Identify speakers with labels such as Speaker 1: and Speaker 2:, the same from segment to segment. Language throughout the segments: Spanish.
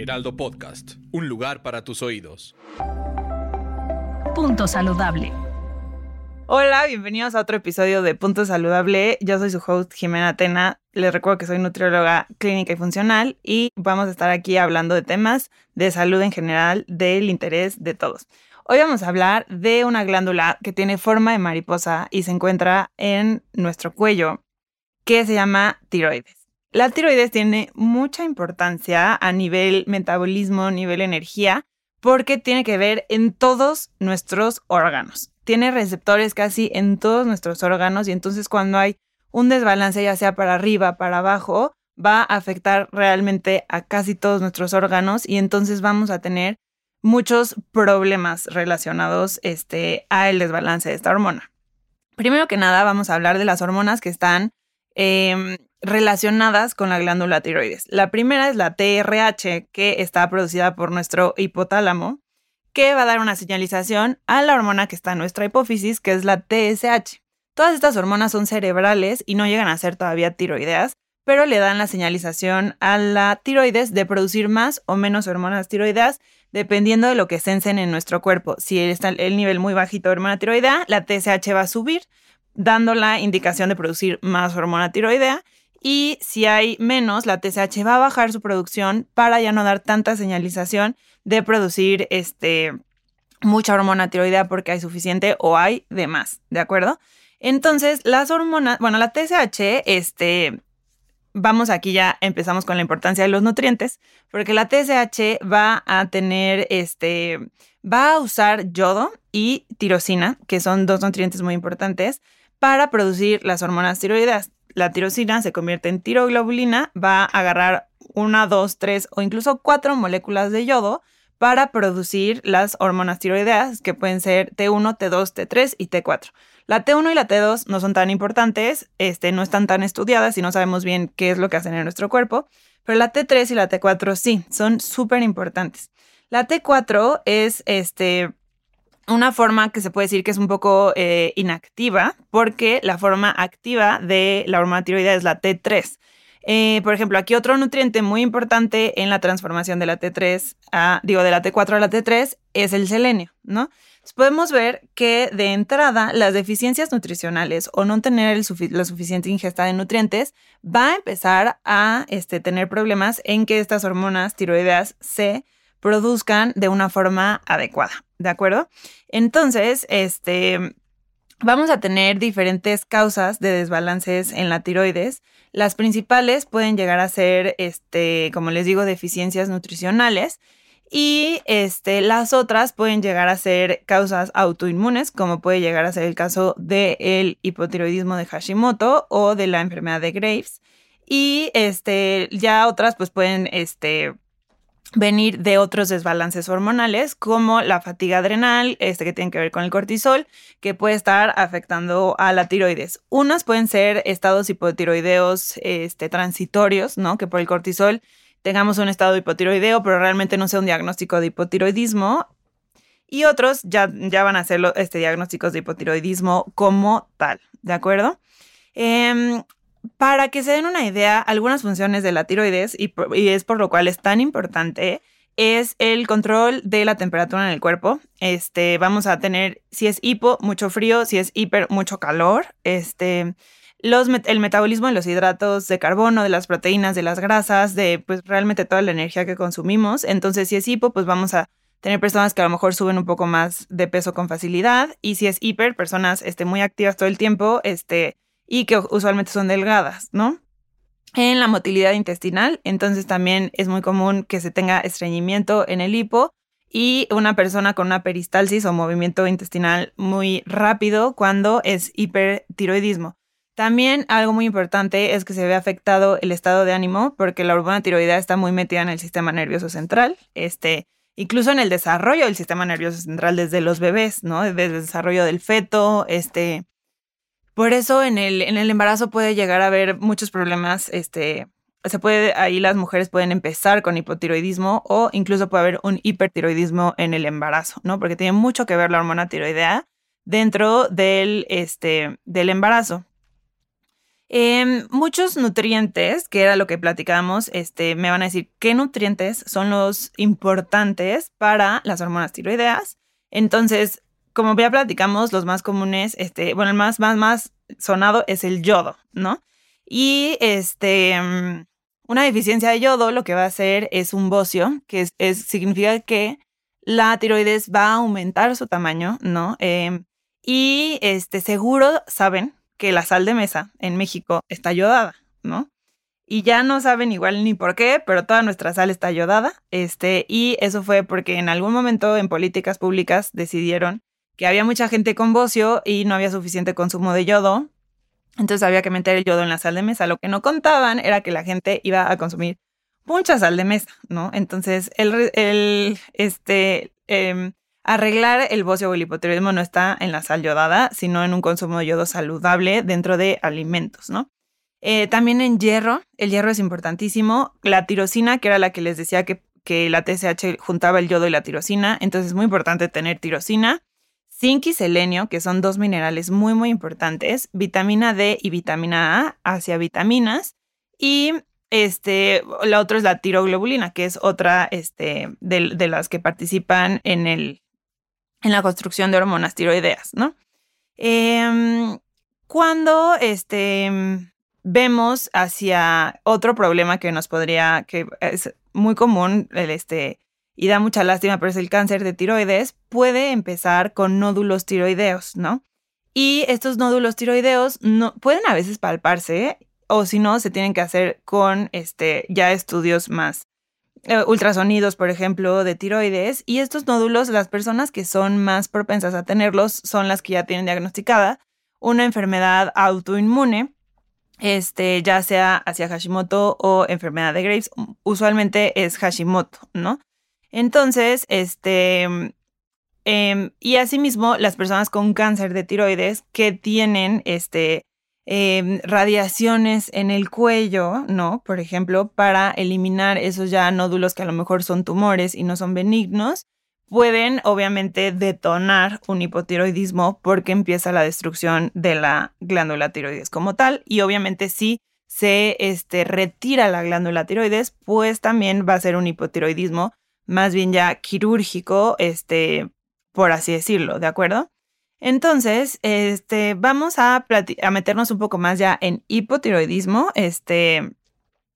Speaker 1: Heraldo Podcast, un lugar para tus oídos.
Speaker 2: Punto saludable.
Speaker 3: Hola, bienvenidos a otro episodio de Punto Saludable. Yo soy su host Jimena Tena. Les recuerdo que soy nutrióloga clínica y funcional y vamos a estar aquí hablando de temas de salud en general del interés de todos. Hoy vamos a hablar de una glándula que tiene forma de mariposa y se encuentra en nuestro cuello, que se llama tiroides. La tiroides tiene mucha importancia a nivel metabolismo, nivel energía, porque tiene que ver en todos nuestros órganos. Tiene receptores casi en todos nuestros órganos y entonces cuando hay un desbalance, ya sea para arriba, para abajo, va a afectar realmente a casi todos nuestros órganos y entonces vamos a tener muchos problemas relacionados este, a el desbalance de esta hormona. Primero que nada, vamos a hablar de las hormonas que están em, relacionadas con la glándula tiroides. La primera es la TRH, que está producida por nuestro hipotálamo, que va a dar una señalización a la hormona que está en nuestra hipófisis, que es la TSH. Todas estas hormonas son cerebrales y no llegan a ser todavía tiroideas, pero le dan la señalización a la tiroides de producir más o menos hormonas tiroideas dependiendo de lo que sensen en nuestro cuerpo. Si está el nivel muy bajito de hormona tiroidea, la TSH va a subir, dando la indicación de producir más hormona tiroidea y si hay menos, la TSH va a bajar su producción para ya no dar tanta señalización de producir este, mucha hormona tiroidea porque hay suficiente o hay de más, ¿de acuerdo? Entonces, las hormonas, bueno, la TSH, este, vamos aquí ya empezamos con la importancia de los nutrientes, porque la TSH va a tener, este, va a usar yodo y tirosina, que son dos nutrientes muy importantes, para producir las hormonas tiroideas la tirosina se convierte en tiroglobulina, va a agarrar una, dos, tres o incluso cuatro moléculas de yodo para producir las hormonas tiroideas, que pueden ser T1, T2, T3 y T4. La T1 y la T2 no son tan importantes, este, no están tan estudiadas y no sabemos bien qué es lo que hacen en nuestro cuerpo, pero la T3 y la T4 sí, son súper importantes. La T4 es este, una forma que se puede decir que es un poco eh, inactiva, porque la forma activa de la hormona tiroidea es la T3. Eh, por ejemplo, aquí otro nutriente muy importante en la transformación de la T3 a, digo, de la T4 a la T3 es el selenio, ¿no? podemos ver que de entrada las deficiencias nutricionales o no tener la suficiente ingesta de nutrientes va a empezar a este, tener problemas en que estas hormonas tiroideas se produzcan de una forma adecuada, ¿de acuerdo? Entonces, este, vamos a tener diferentes causas de desbalances en la tiroides. Las principales pueden llegar a ser, este, como les digo, deficiencias nutricionales. Y este, las otras pueden llegar a ser causas autoinmunes, como puede llegar a ser el caso del hipotiroidismo de Hashimoto o de la enfermedad de Graves. Y este, ya otras pues pueden este, venir de otros desbalances hormonales como la fatiga adrenal, este que tiene que ver con el cortisol, que puede estar afectando a la tiroides. Unas pueden ser estados hipotiroideos este, transitorios, ¿no? Que por el cortisol tengamos un estado hipotiroideo, pero realmente no sea un diagnóstico de hipotiroidismo. Y otros ya, ya van a ser este, diagnósticos de hipotiroidismo como tal, ¿de acuerdo? Eh, para que se den una idea, algunas funciones de la tiroides, y, es por lo cual es tan importante, es el control de la temperatura en el cuerpo. Este, vamos a tener, si es hipo, mucho frío, si es hiper, mucho calor. Este, el metabolismo de los hidratos de carbono, de las proteínas, de las grasas, de pues realmente toda la energía que consumimos. Entonces, si es hipo, pues vamos a tener personas que a lo mejor suben un poco más de peso con facilidad. Y si es hiper, personas este, muy activas todo el tiempo, este, y que usualmente son delgadas, ¿no? En la motilidad intestinal, entonces también es muy común que se tenga estreñimiento en el hipo y una persona con una peristalsis o movimiento intestinal muy rápido cuando es hipertiroidismo. También algo muy importante es que se ve afectado el estado de ánimo porque la hormona tiroidea está muy metida en el sistema nervioso central, este, incluso en el desarrollo del sistema nervioso central desde los bebés, ¿no? Desde el desarrollo del feto, este, por eso en el, en el embarazo puede llegar a haber muchos problemas, este, puede, ahí las mujeres pueden empezar con hipotiroidismo o incluso puede haber un hipertiroidismo en el embarazo, ¿no? Porque tiene mucho que ver la hormona tiroidea dentro del, este, del embarazo. Em, muchos nutrientes, que era lo que platicábamos, este, me van a decir qué nutrientes son los importantes para las hormonas tiroideas. Entonces, como ya platicamos, los más comunes, este, bueno, el más, más, más sonado es el yodo, ¿no? Y este, mm, una deficiencia de yodo lo que va a hacer es un bocio, que es, significa que la tiroides va a aumentar su tamaño, ¿no? Em, y este, seguro saben que la sal de mesa en México está yodada, ¿no? Y ya no saben igual ni por qué, pero toda nuestra sal está yodada. Este, y eso fue porque en algún momento en políticas públicas decidieron que había mucha gente con bocio y no había suficiente consumo de yodo. Entonces había que meter el yodo en la sal de mesa. Lo que no contaban era que la gente iba a consumir mucha sal de mesa, ¿no? Entonces, el, este, em, Arreglar el bocio o el hipotiroidismo no está en la sal yodada, sino en un consumo de yodo saludable dentro de alimentos, ¿no? Eh, también en hierro, el hierro es importantísimo. La tirosina, que era la que les decía que, que la TSH juntaba el yodo y la tirosina, entonces es muy importante tener tirosina. Zinc y selenio, que son dos minerales muy, muy importantes. Vitamina D y vitamina A hacia vitaminas. Y este, la otra es la tiroglobulina, que es otra este, de las que participan en el, en la construcción de hormonas tiroideas, ¿no? Em, cuando este, vemos hacia otro problema que nos podría, que es muy común, el, este, y da mucha lástima, pero es el cáncer de tiroides, puede empezar con nódulos tiroideos, ¿no? Y estos nódulos tiroideos no, pueden a veces palparse, o si no, se tienen que hacer con este, ya estudios más eh, ultrasonidos, por ejemplo, de tiroides. Y estos nódulos, las personas que son más propensas a tenerlos son las que ya tienen diagnosticada una enfermedad autoinmune, este, ya sea hacia Hashimoto o enfermedad de Graves. Usualmente es Hashimoto, ¿no? Entonces, este, em, y asimismo, las personas con cáncer de tiroides que tienen, este, Em, radiaciones en el cuello, ¿no? Por ejemplo, para eliminar esos ya nódulos que a lo mejor son tumores y no son benignos, pueden obviamente detonar un hipotiroidismo porque empieza la destrucción de la glándula tiroides como tal y obviamente si se este, retira la glándula tiroides, pues también va a ser un hipotiroidismo más bien ya quirúrgico, este, por así decirlo, ¿de acuerdo? Entonces, este, vamos a, a, meternos un poco más ya en hipotiroidismo. Este,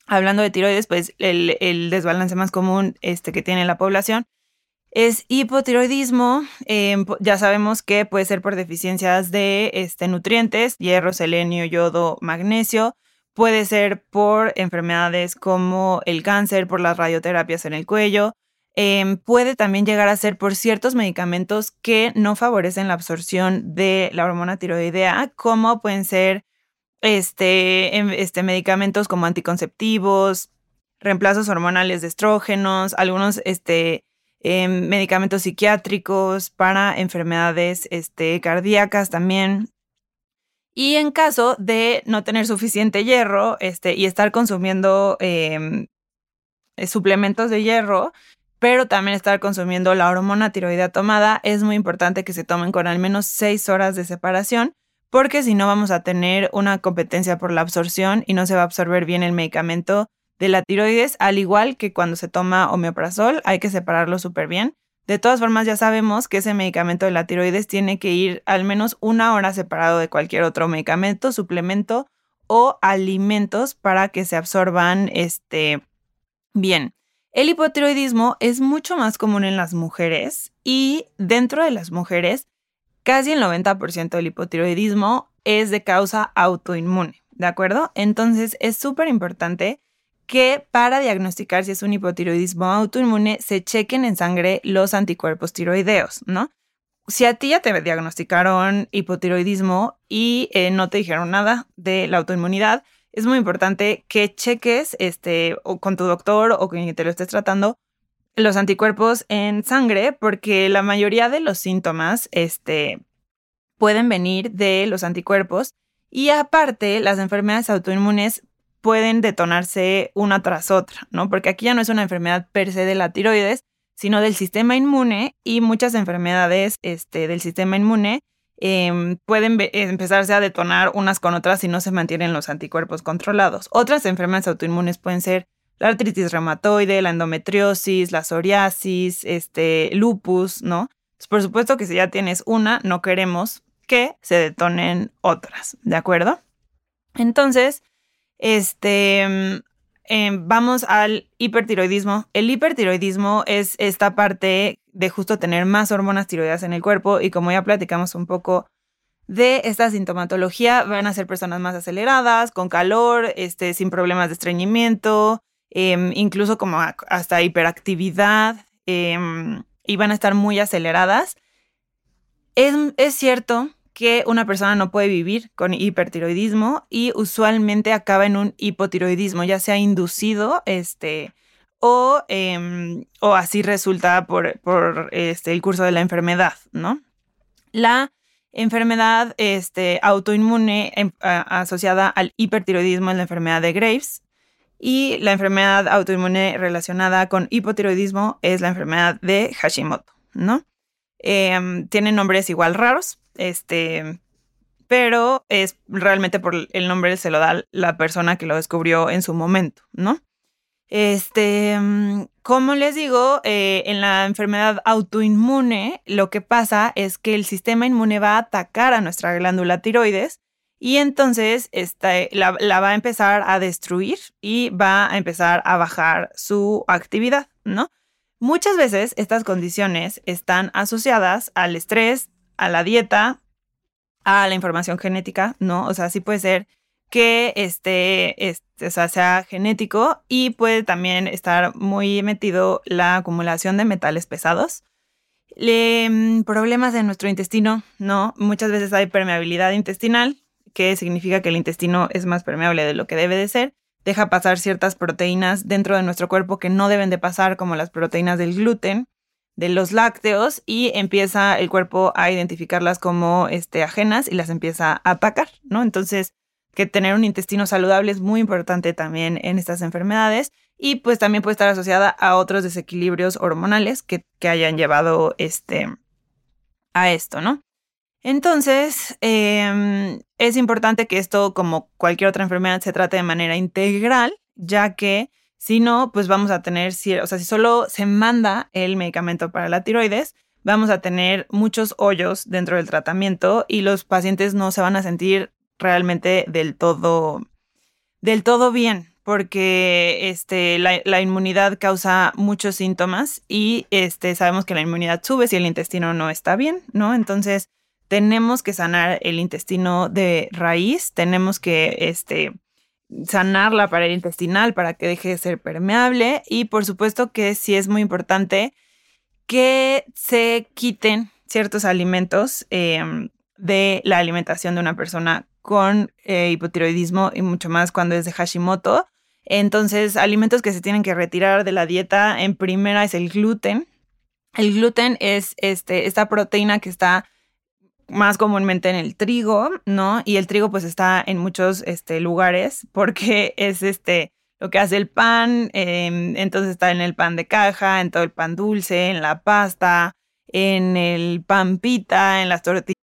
Speaker 3: hablando de tiroides, pues el, desbalance más común este, que tiene la población es hipotiroidismo. Em, ya sabemos que puede ser por deficiencias de este, nutrientes, hierro, selenio, yodo, magnesio. Puede ser por enfermedades como el cáncer, por las radioterapias en el cuello, Em, puede también llegar a ser por ciertos medicamentos que no favorecen la absorción de la hormona tiroidea, como pueden ser este, em, este, medicamentos como anticonceptivos, reemplazos hormonales de estrógenos, algunos este, em, medicamentos psiquiátricos para enfermedades este, cardíacas también. Y en caso de no tener suficiente hierro este, y estar consumiendo suplementos de hierro, pero también estar consumiendo la hormona tiroidea tomada. Es muy importante que se tomen con al menos 6 horas de separación, porque si no vamos a tener una competencia por la absorción y no se va a absorber bien el medicamento de la tiroides, al igual que cuando se toma omeprazol, hay que separarlo súper bien. De todas formas, ya sabemos que ese medicamento de la tiroides tiene que ir al menos una hora separado de cualquier otro medicamento, suplemento o alimentos para que se absorban este, bien. El hipotiroidismo es mucho más común en las mujeres y dentro de las mujeres, casi el 90% del hipotiroidismo es de causa autoinmune, ¿de acuerdo? Entonces es súper importante que para diagnosticar si es un hipotiroidismo autoinmune se chequen en sangre los anticuerpos tiroideos, ¿no? si a ti ya te diagnosticaron hipotiroidismo y eh, no te dijeron nada de la autoinmunidad, es muy importante que cheques este, o con tu doctor o quien te lo estés tratando los anticuerpos en sangre, porque la mayoría de los síntomas este, pueden venir de los anticuerpos y aparte las enfermedades autoinmunes pueden detonarse una tras otra, ¿no? Porque aquí ya no es una enfermedad per se de la tiroides, sino del sistema inmune y muchas enfermedades este, del sistema inmune em, pueden empezarse a detonar unas con otras si no se mantienen los anticuerpos controlados. Otras enfermedades autoinmunes pueden ser la artritis reumatoide, la endometriosis, la psoriasis, este, lupus, ¿no? por supuesto que si ya tienes una, no queremos que se detonen otras, ¿de acuerdo? Entonces, este, Em, vamos al hipertiroidismo. El hipertiroidismo es esta parte de justo tener más hormonas tiroideas en el cuerpo y como ya platicamos un poco de esta sintomatología, van a ser personas más aceleradas, con calor, este, sin problemas de estreñimiento, em, incluso como hasta hiperactividad em, y van a estar muy aceleradas. Es, es cierto que una persona no puede vivir con hipertiroidismo y usualmente acaba en un hipotiroidismo, ya sea inducido, este, o, em, o así resulta por, por este, el curso de la enfermedad, ¿no? La enfermedad este, autoinmune em, asociada al hipertiroidismo es la enfermedad de Graves y la enfermedad autoinmune relacionada con hipotiroidismo es la enfermedad de Hashimoto, ¿no? Em, tienen nombres igual raros, este, pero es realmente por el nombre se lo da la persona que lo descubrió en su momento, ¿no? Este, mm, como les digo, eh, en la enfermedad autoinmune, lo que pasa es que el sistema inmune va a atacar a nuestra glándula tiroides y entonces la, la, va a empezar a destruir y va a empezar a bajar su actividad, ¿no? Muchas veces estas condiciones están asociadas al estrés, a la dieta, a la información genética, ¿no? O sea, sí puede ser que este, este, sea, genético y puede también estar muy metido la acumulación de metales pesados. Mm, problemas de nuestro intestino, ¿no? Muchas veces hay permeabilidad intestinal, que significa que el intestino es más permeable de lo que debe de ser. Deja pasar ciertas proteínas dentro de nuestro cuerpo que no deben de pasar, como las proteínas del gluten de los lácteos y empieza el cuerpo a identificarlas como este, ajenas y las empieza a atacar, ¿no? Entonces, que tener un intestino saludable es muy importante también en estas enfermedades y pues también puede estar asociada a otros desequilibrios hormonales que, hayan llevado este, a esto, ¿no? Entonces, em, es importante que esto, como cualquier otra enfermedad, se trate de manera integral, ya que si no, pues vamos a tener, o sea, si solo se manda el medicamento para la tiroides, vamos a tener muchos hoyos dentro del tratamiento y los pacientes no se van a sentir realmente del todo, del todo bien, porque este, la, inmunidad causa muchos síntomas y este, sabemos que la inmunidad sube si el intestino no está bien, ¿no? Entonces, tenemos que sanar el intestino de raíz, tenemos que este, sanar la pared intestinal para que deje de ser permeable y por supuesto que sí es muy importante que se quiten ciertos alimentos em, de la alimentación de una persona con eh, hipotiroidismo y mucho más cuando es de Hashimoto. Entonces, alimentos que se tienen que retirar de la dieta, en primera es el gluten. El gluten es este, esta proteína que está más comúnmente en el trigo, ¿no? Y el trigo pues está en muchos este, lugares porque es este lo que hace el pan, em, entonces está en el pan de caja, en todo el pan dulce, en la pasta, en el pan pita, en las tortillas.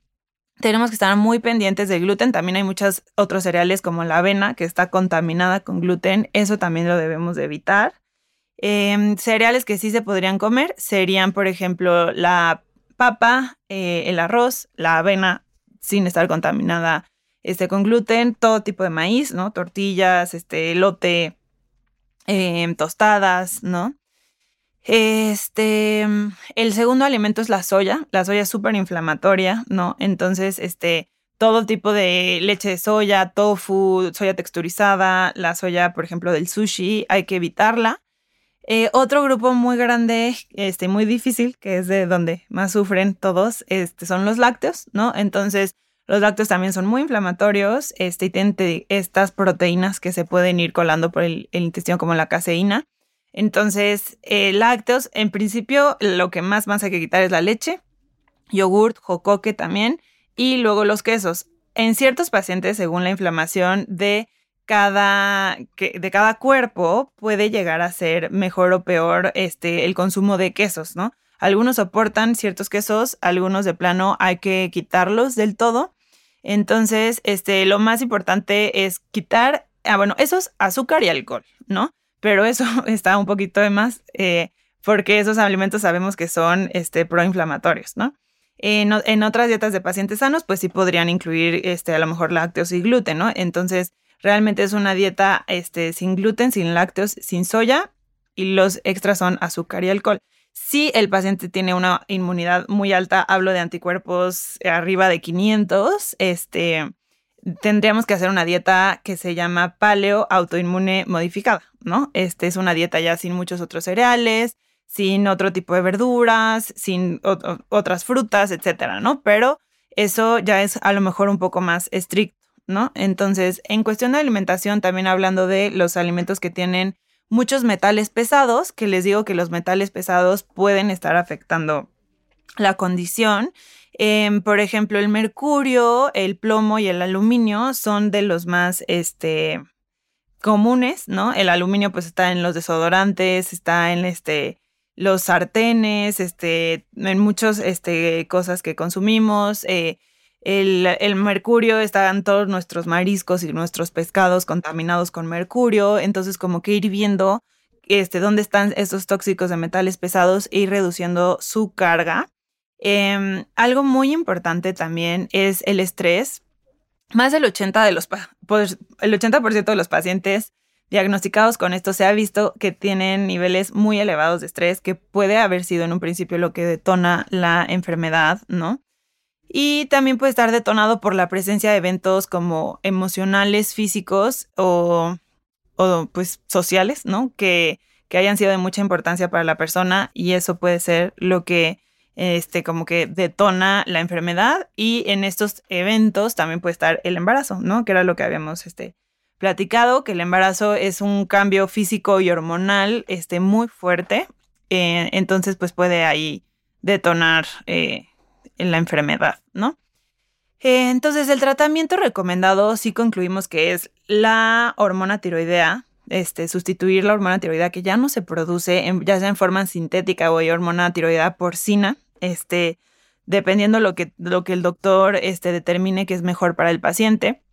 Speaker 3: Tenemos que estar muy pendientes del gluten. También hay muchos otros cereales como la avena que está contaminada con gluten. Eso también lo debemos de evitar. Em, cereales que sí se podrían comer serían, por ejemplo, la papa, eh, el arroz, la avena sin estar contaminada este, con gluten, todo tipo de maíz, ¿no? Tortillas, este, lote, em, tostadas, ¿no? Este, el segundo alimento es la soya. La soya es súper inflamatoria, ¿no? Entonces, este, todo tipo de leche de soya, tofu, soya texturizada, la soya, por ejemplo, del sushi, hay que evitarla. Eh, otro grupo muy grande, este, muy difícil, que es de donde más sufren todos, este, son los lácteos, ¿no? Entonces, los lácteos también son muy inflamatorios, este, y tienen estas proteínas que se pueden ir colando por el intestino, como la caseína. Entonces, eh, lácteos, en principio, lo que más más hay que quitar es la leche, yogurt, jocoque también, y luego los quesos. En ciertos pacientes, según la inflamación de cada, de cada cuerpo, puede llegar a ser mejor o peor este, el consumo de quesos, ¿no? Algunos soportan ciertos quesos, algunos de plano hay que quitarlos del todo. Entonces, este, lo más importante es quitar, ah, bueno, eso es azúcar y alcohol, ¿no? Pero eso está un poquito de más eh, porque esos alimentos sabemos que son este, proinflamatorios, ¿no? En, otras dietas de pacientes sanos, pues sí podrían incluir este, a lo mejor lácteos y gluten, ¿no? Entonces, realmente es una dieta este, sin gluten, sin lácteos, sin soya y los extras son azúcar y alcohol. Si el paciente tiene una inmunidad muy alta, hablo de anticuerpos arriba de 500, este, tendríamos que hacer una dieta que se llama paleo autoinmune modificada, ¿no? Este es una dieta ya sin muchos otros cereales, sin otro tipo de verduras, sin otras frutas, etcétera, ¿no? Pero eso ya es a lo mejor un poco más estricto, ¿no? Entonces, en cuestión de alimentación, también hablando de los alimentos que tienen muchos metales pesados, que les digo que los metales pesados pueden estar afectando la condición Em, por ejemplo, el mercurio, el plomo y el aluminio son de los más este, comunes, ¿no? El aluminio pues está en los desodorantes, está en este, los sartenes, este, en muchas este, cosas que consumimos. Eh, el, el, mercurio está en todos nuestros mariscos y nuestros pescados contaminados con mercurio. Entonces, como que ir viendo este, dónde están estos tóxicos de metales pesados e ir reduciendo su carga. Em, algo muy importante también es el estrés. Más del 80%, de los, pues, el 80 de los pacientes diagnosticados con esto se ha visto que tienen niveles muy elevados de estrés, que puede haber sido en un principio lo que detona la enfermedad, ¿no? Y también puede estar detonado por la presencia de eventos como emocionales, físicos o, o pues sociales, ¿no? Que, que hayan sido de mucha importancia para la persona y eso puede ser lo que este, como que detona la enfermedad y en estos eventos también puede estar el embarazo, ¿no? Que era lo que habíamos, este, platicado, que el embarazo es un cambio físico y hormonal, este, muy fuerte, eh, entonces pues puede ahí detonar eh, la enfermedad, ¿no? Eh, entonces el tratamiento recomendado sí concluimos que es la hormona tiroidea, este, sustituir la hormona tiroidea que ya no se produce, ya sea en forma sintética o hay hormona tiroidea porcina, este, dependiendo lo que, lo que el doctor este, determine que es mejor para el paciente.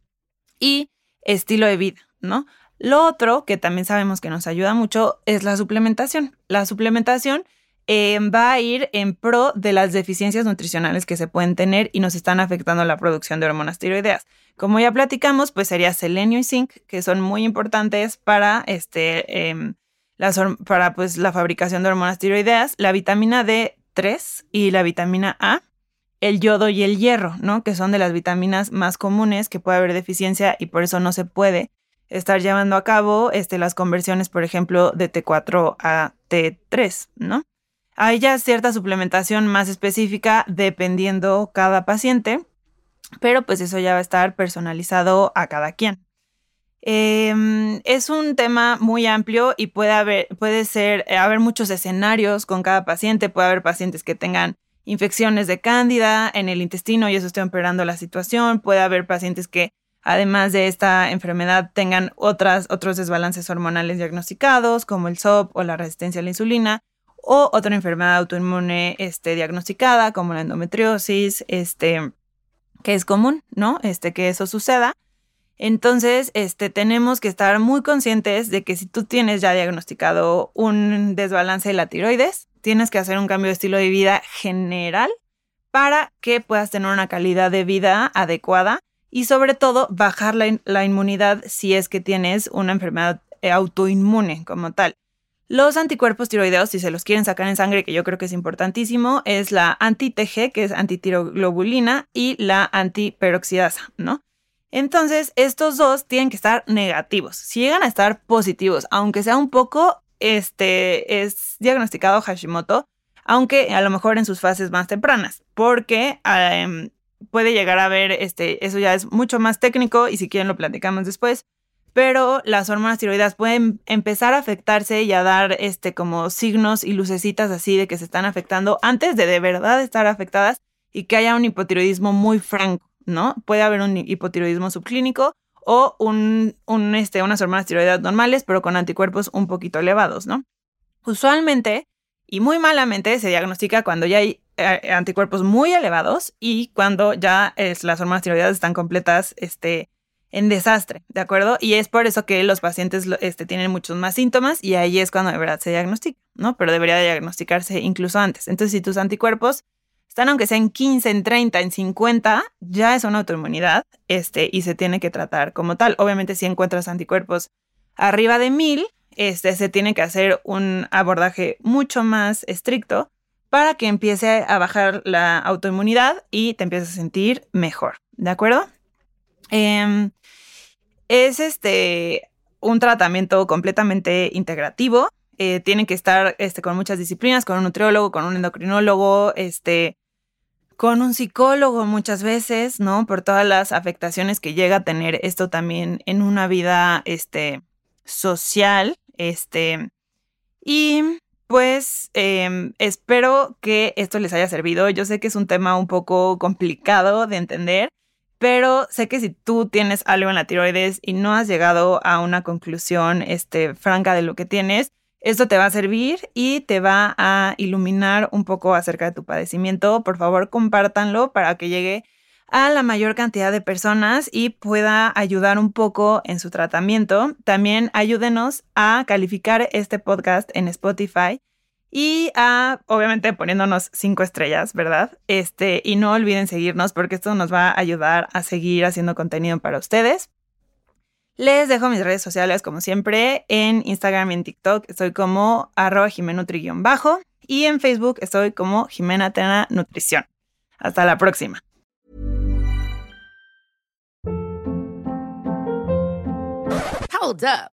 Speaker 3: Y estilo de vida, ¿no? Lo otro que también sabemos que nos ayuda mucho es la suplementación. La suplementación em, va a ir en pro de las deficiencias nutricionales que se pueden tener y nos están afectando la producción de hormonas tiroideas. Como ya platicamos, pues sería selenio y zinc, que son muy importantes para, este, em, para pues, la fabricación de hormonas tiroideas. La vitamina D3 y la vitamina A, el yodo y el hierro, ¿no? Que son de las vitaminas más comunes que puede haber deficiencia y por eso no se puede estar llevando a cabo este, las conversiones, por ejemplo, de T4 a T3, ¿no? Hay ya cierta suplementación más específica dependiendo cada paciente pero pues eso ya va a estar personalizado a cada quien. Em, es un tema muy amplio y puede haber, puede ser, eh, haber muchos escenarios con cada paciente. Puede haber pacientes que tengan infecciones de cándida en el intestino y eso está empeorando la situación. Puede haber pacientes que, además de esta enfermedad, tengan otras, otros desbalances hormonales diagnosticados, como el SOP o la resistencia a la insulina, o otra enfermedad autoinmune este, diagnosticada, como la endometriosis, este, que es común, ¿no? Este, que eso suceda. Entonces, este, tenemos que estar muy conscientes de que si tú tienes ya diagnosticado un desbalance de la tiroides, tienes que hacer un cambio de estilo de vida general para que puedas tener una calidad de vida adecuada y sobre todo bajar la, la inmunidad si es que tienes una enfermedad eh, autoinmune como tal. Los anticuerpos tiroideos, si se los quieren sacar en sangre, que yo creo que es importantísimo, es la anti-TG, que es antitiroglobulina, y la antiperoxidasa, ¿no? Entonces, estos dos tienen que estar negativos. Si llegan a estar positivos, aunque sea un poco, este, es diagnosticado Hashimoto, aunque a lo mejor en sus fases más tempranas, porque em, puede llegar a haber, este, eso ya es mucho más técnico y si quieren lo platicamos después, pero las hormonas tiroides pueden empezar a afectarse y a dar, este, como signos y lucecitas así de que se están afectando antes de de verdad estar afectadas y que haya un hipotiroidismo muy franco. ¿No? Puede haber un hipotiroidismo subclínico o un, este, unas hormonas tiroides normales, pero con anticuerpos un poquito elevados, ¿no? Usualmente y muy malamente se diagnostica cuando ya hay eh, anticuerpos muy elevados y cuando ya las hormonas tiroides están completas este, en desastre, ¿de acuerdo? Y es por eso que los pacientes este, tienen muchos más síntomas y ahí es cuando de verdad se diagnostica, ¿no? Pero debería diagnosticarse incluso antes. Entonces, si tus anticuerpos están aunque sea en 15, en 30, en 50, ya es una autoinmunidad este, y se tiene que tratar como tal. Obviamente si encuentras anticuerpos arriba de 1000, este, se tiene que hacer un abordaje mucho más estricto para que empiece a bajar la autoinmunidad y te empieces a sentir mejor, ¿de acuerdo? Em, es este un tratamiento completamente integrativo. Eh, tiene que estar este, con muchas disciplinas, con un nutriólogo, con un endocrinólogo, este, con un psicólogo muchas veces, ¿no? Por todas las afectaciones que llega a tener esto también en una vida, este, social, este, y pues em, espero que esto les haya servido. Yo sé que es un tema un poco complicado de entender, pero sé que si tú tienes algo en la tiroides y no has llegado a una conclusión, este, franca de lo que tienes, esto te va a servir y te va a iluminar un poco acerca de tu padecimiento. Por favor, compártanlo para que llegue a la mayor cantidad de personas y pueda ayudar un poco en su tratamiento. También ayúdenos a calificar este podcast en Spotify y a, obviamente, poniéndonos cinco estrellas, ¿verdad? Este, y no olviden seguirnos porque esto nos va a ayudar a seguir haciendo contenido para ustedes. Les dejo mis redes sociales como siempre. En Instagram y en TikTok estoy como arroba jimenutri-bajo y en Facebook estoy como Jimena Tena Nutrición. Hasta la próxima.
Speaker 4: Hold up.